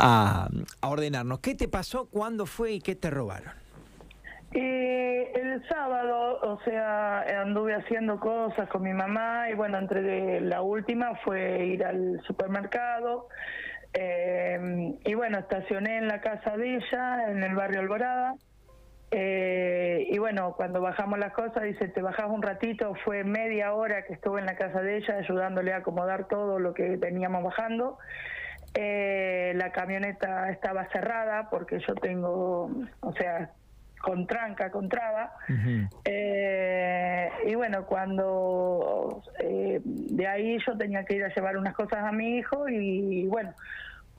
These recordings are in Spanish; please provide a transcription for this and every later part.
a, ordenarnos. ¿Qué te pasó? ¿Cuándo fue y qué te robaron? Eh, el sábado, o sea, anduve haciendo cosas con mi mamá y bueno, entre la última fue ir al supermercado eh, y bueno, estacioné en la casa de ella, en el barrio Alborada. Eh, y bueno, cuando bajamos las cosas, dice, te bajás un ratito, fue media hora que estuve en la casa de ella ayudándole a acomodar todo lo que veníamos bajando. Eh, la camioneta estaba cerrada porque yo tengo, o sea, con tranca, con traba. Eh, y bueno, cuando de ahí yo tenía que ir a llevar unas cosas a mi hijo y bueno,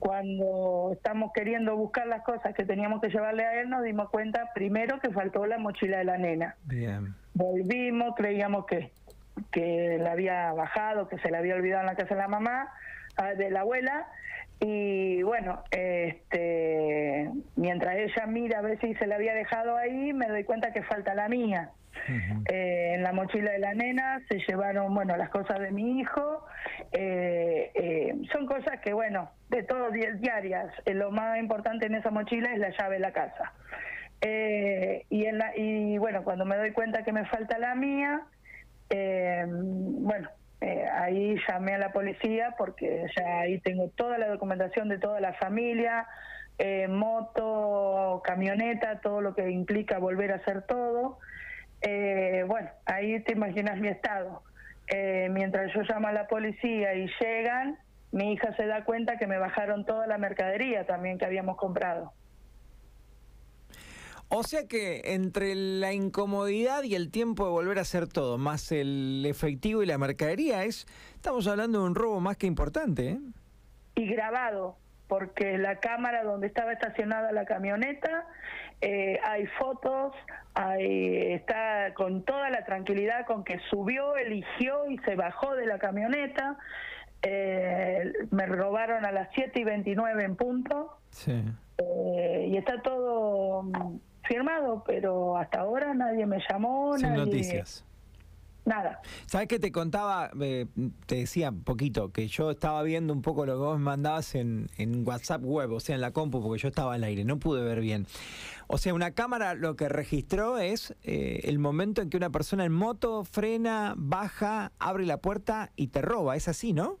cuando estamos queriendo buscar las cosas que teníamos que llevarle a él, nos dimos cuenta primero que faltó la mochila de la nena. Bien. Volvimos, creíamos que, que la había bajado, que se la había olvidado en la casa de la mamá, ah, de la abuela, y bueno, este, mientras ella mira a ver si se la había dejado ahí, me doy cuenta que falta la mía. Eh, en la mochila de la nena se llevaron, bueno, las cosas de mi hijo. Eh, eh, son cosas que, bueno, de todos diarias. lo más importante en esa mochila es la llave de la casa. y, en la, y bueno, cuando me doy cuenta que me falta la mía, bueno, ahí llamé a la policía porque ya ahí tengo toda la documentación de toda la familia, moto, camioneta, todo lo que implica volver a hacer todo. Eh, bueno, ahí te imaginas mi estado. Eh, mientras yo llamo a la policía y llegan, mi hija se da cuenta que me bajaron toda la mercadería también que habíamos comprado. O sea que entre la incomodidad y el tiempo de volver a hacer todo, más el efectivo y la mercadería, es estamos hablando de un robo más que importante. ¿eh? Y grabado, porque la cámara donde estaba estacionada la camioneta, eh, hay fotos, hay, está con toda la tranquilidad con que subió, eligió y se bajó de la camioneta. Eh, me robaron a las 7 y 29 en punto. Sí. Eh, y está todo mm, firmado, pero hasta ahora nadie me llamó. Sin noticias. Nada. ¿Sabes qué te contaba? Eh, te decía un poquito que yo estaba viendo un poco lo que vos me mandabas en, en WhatsApp web, o sea, en la compu, porque yo estaba al aire, no pude ver bien. O sea, una cámara lo que registró es eh, el momento en que una persona en moto frena, baja, abre la puerta y te roba. Es así, ¿no?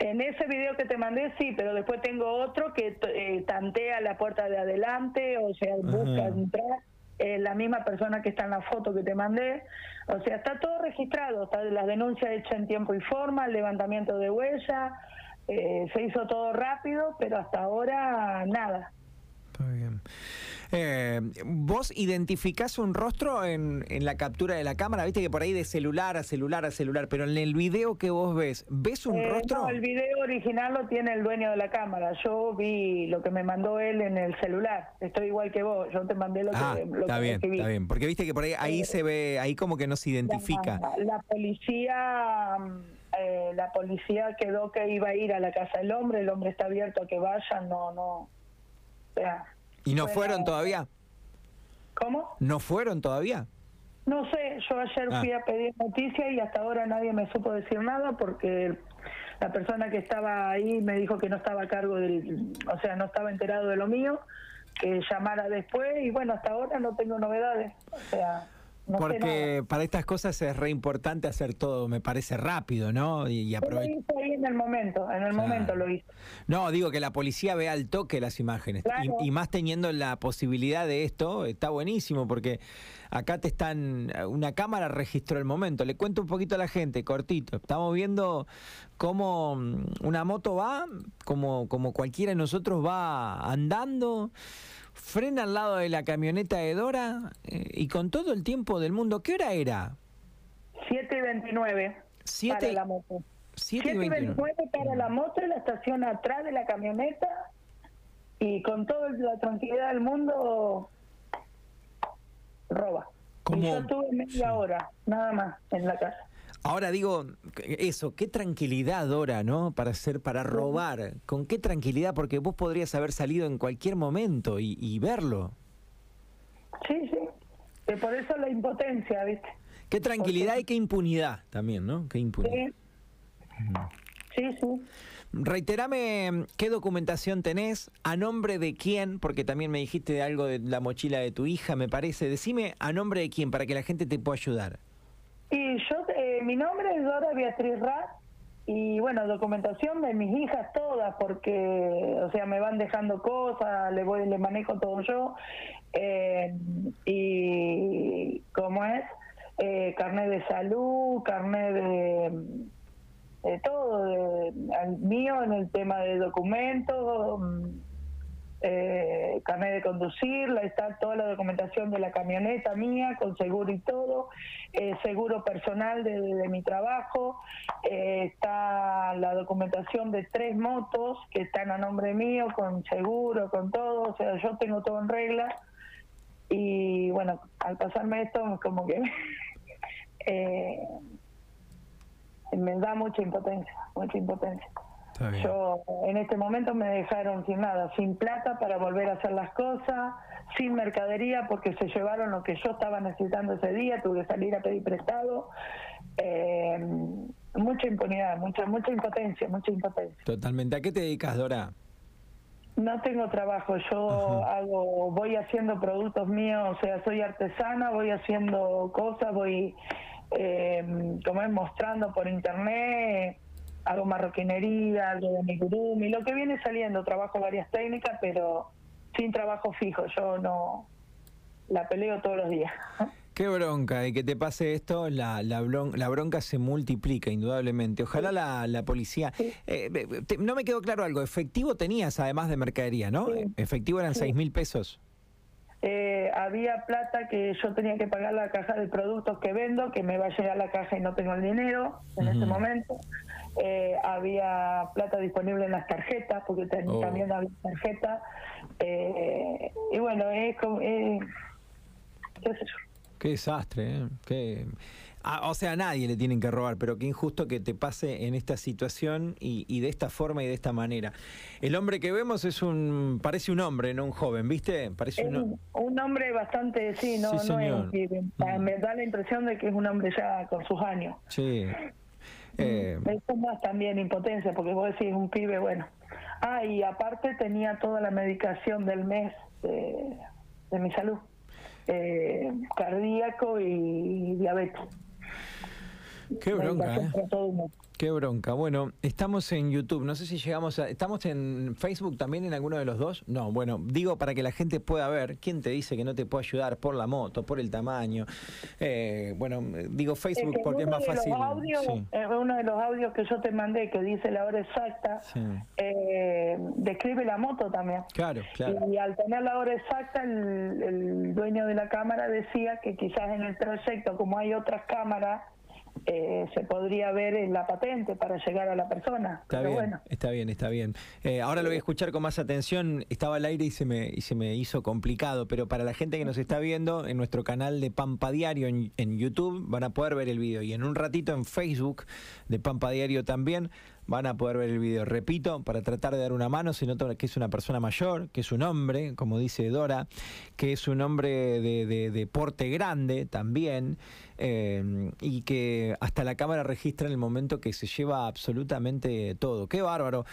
En ese video que te mandé, sí, pero después tengo otro que eh, tantea la puerta de adelante, o sea, busca entrar eh, la misma persona que está en la foto que te mandé. O sea, está todo registrado, está la denuncia hecha en tiempo y forma, el levantamiento de huella, eh, se hizo todo rápido, pero hasta ahora nada. Está bien. Eh, ¿Vos identificás un rostro en, en, la captura de la cámara? Viste que por ahí de celular a celular a celular, pero en el video que vos ves, ¿ves un eh, rostro? No, el video original lo tiene el dueño de la cámara. Yo vi lo que me mandó él en el celular. Estoy igual que vos. Yo te mandé lo ah, que lo Está bien, está bien. Porque viste que por ahí, ahí se ve, ahí como que no se identifica. La, policía. Eh, la policía quedó que iba a ir a la casa del hombre, el hombre está abierto a que vayan, no, no. O sea, ¿Y no fueron todavía? ¿Cómo? ¿No fueron todavía? No sé, yo ayer fui ah. a pedir noticia y hasta ahora nadie me supo decir nada porque la persona que estaba ahí me dijo que no estaba a cargo del, o sea, no estaba enterado de lo mío, que llamara después y bueno, hasta ahora no tengo novedades, o sea... Porque para estas cosas es re importante hacer todo, me parece rápido, ¿no? Y, aprovechar. ahí en el momento, en el momento lo hice. No, digo que la policía vea al toque las imágenes. Y, más teniendo la posibilidad de esto, está buenísimo, porque acá te están. Una cámara registró el momento. Le cuento un poquito a la gente, cortito. Estamos viendo cómo mm, una moto va, como, como cualquiera de nosotros va andando frena al lado de la camioneta de Dora eh, y con todo el tiempo del mundo. ¿Qué hora era? 7 y 29 para la moto. 7 y 29 para la moto, la estación atrás de la camioneta y con toda la tranquilidad del mundo roba. Y yo estuve media hora, nada más, en la casa. Ahora digo, eso, qué tranquilidad, Dora, ¿no? Para hacer, para robar. Con qué tranquilidad, porque vos podrías haber salido en cualquier momento y, verlo. Sí, sí. por eso la impotencia, ¿viste? Qué tranquilidad y qué impunidad también, ¿no? Qué impunidad. Sí, sí. Reiterame qué documentación tenés, a nombre de quién, porque también me dijiste algo de la mochila de tu hija, me parece. Decime a nombre de quién para que la gente te pueda ayudar. Y yo, eh, mi nombre es Dora Beatriz Rat y bueno, documentación de mis hijas todas, porque, o sea, me van dejando cosas, le voy, le manejo todo yo. Eh, y, ¿cómo es? Eh, carnet de salud, carnet de, de todo, de, mío en el tema de documentos eh, carnet de conducir, está toda la documentación de la camioneta mía, con seguro y todo, eh, seguro personal de, mi trabajo, eh, está la documentación de tres motos que están a nombre mío, con seguro, con todo, o sea, yo tengo todo en regla. Y bueno, al pasarme esto, como que eh, me da mucha impotencia, mucha impotencia. Yo en este momento me dejaron sin nada, sin plata para volver a hacer las cosas, sin mercadería porque se llevaron lo que yo estaba necesitando ese día, tuve que salir a pedir prestado. Eh, mucha impunidad, mucha mucha impotencia, mucha impotencia. Totalmente. ¿A qué te dedicas, Dora? No tengo trabajo, yo hago, voy haciendo productos míos, o sea, soy artesana, voy haciendo cosas, voy, eh, como es, mostrando por internet hago marroquinería, algo de amigurumi, lo que viene saliendo, trabajo varias técnicas, pero sin trabajo fijo, yo no la peleo todos los días. Qué bronca, y que te pase esto, la, la, bronca se multiplica indudablemente. Ojalá la, la policía... Eh, no me quedó claro algo, efectivo tenías además de mercadería, ¿no? Efectivo eran seis mil pesos. Eh, había plata que yo tenía que pagar la caja de productos que vendo, que me va a llegar la caja y no tengo el dinero en ese momento. Eh, había plata disponible en las tarjetas, porque oh. también había tarjeta. Eh, y bueno, es como... qué Qué desastre, ¿eh? Ah, o sea, a nadie le tienen que robar, pero qué injusto que te pase en esta situación y, de esta forma y de esta manera. El hombre que vemos es un, parece un hombre, no un joven, ¿viste? Parece un, un hombre bastante, sí, no, no es, mm. me da la impresión de que es un hombre ya con sus años. Sí. Eh, Eso más también impotencia, porque vos decís un pibe, bueno. Ah, y aparte tenía toda la medicación del mes de, mi salud, eh, cardíaco y diabetes. Qué bronca, ¿eh? Qué bronca. Bueno, estamos en YouTube. No sé si llegamos a. ¿Estamos en Facebook también en alguno de los dos? No, bueno, digo para que la gente pueda ver. ¿Quién te dice que no te puede ayudar por la moto, por el tamaño? Eh, bueno, digo Facebook porque es más fácil. Eh, uno de los audios que yo te mandé que dice la hora exacta, eh, describe la moto también. Claro, claro. Y al tener la hora exacta, el, el dueño de la cámara decía que quizás en el trayecto, como hay otras cámaras eh, se podría ver en la patente para llegar a la persona. Está bien, está bien, está bien. Eh, ahora lo voy a escuchar con más atención. Estaba al aire y se me y se me hizo complicado, pero para la gente que nos está viendo en nuestro canal de Pampa Diario en, en YouTube van a poder ver el video y en un ratito en Facebook de Pampa Diario también van a poder ver el video. Repito, para tratar de dar una mano, se nota que es una persona mayor, que es un hombre, como dice Dora, que es un hombre de, de, porte grande también, eh, y que hasta la cámara registra en el momento que se lleva absolutamente todo. ¡Qué bárbaro!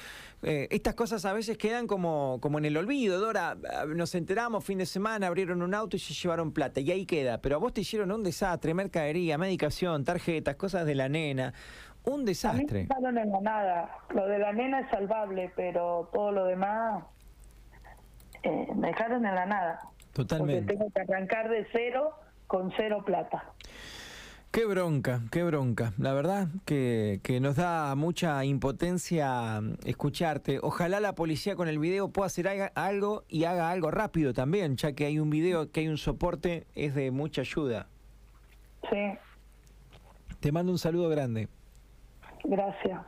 Eh, estas cosas a veces quedan como, como en el olvido. Dora, nos enteramos fin de semana, abrieron un auto y se llevaron plata, y ahí queda. Pero a vos te hicieron un desastre, mercadería, medicación, tarjetas, cosas de la nena un desastre. A mí en la nada. Lo de la nena es salvable, pero todo lo demás eh, me dejaron en la nada. Totalmente. Porque tengo que arrancar de cero con cero plata. Qué bronca, qué bronca. La verdad que, que, nos da mucha impotencia escucharte. Ojalá la policía con el video pueda hacer algo y haga algo rápido también, ya que hay un video, que hay un soporte, es de mucha ayuda. Sí. Te mando un saludo grande. Gracias.